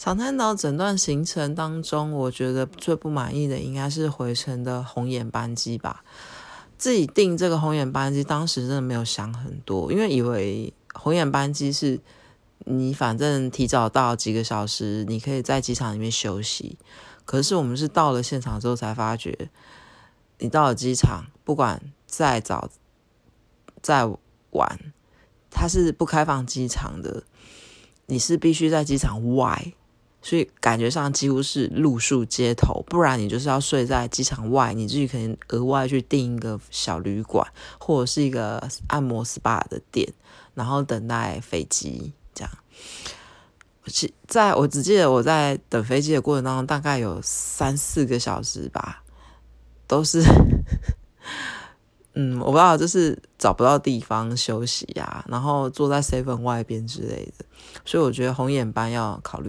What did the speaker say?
长滩岛整段行程当中，我觉得最不满意的应该是回程的红眼班机吧。自己订这个红眼班机，当时真的没有想很多，因为以为红眼班机是你反正提早到几个小时，你可以在机场里面休息。可是我们是到了现场之后才发觉，你到了机场，不管再早再晚，它是不开放机场的，你是必须在机场外。所以感觉上几乎是露宿街头，不然你就是要睡在机场外，你自己可能额外去订一个小旅馆，或者是一个按摩 SPA 的店，然后等待飞机这样。其在我只记得我在等飞机的过程当中，大概有三四个小时吧，都是，嗯，我不知道，就是找不到地方休息啊，然后坐在 seven 外边之类的，所以我觉得红眼班要考虑。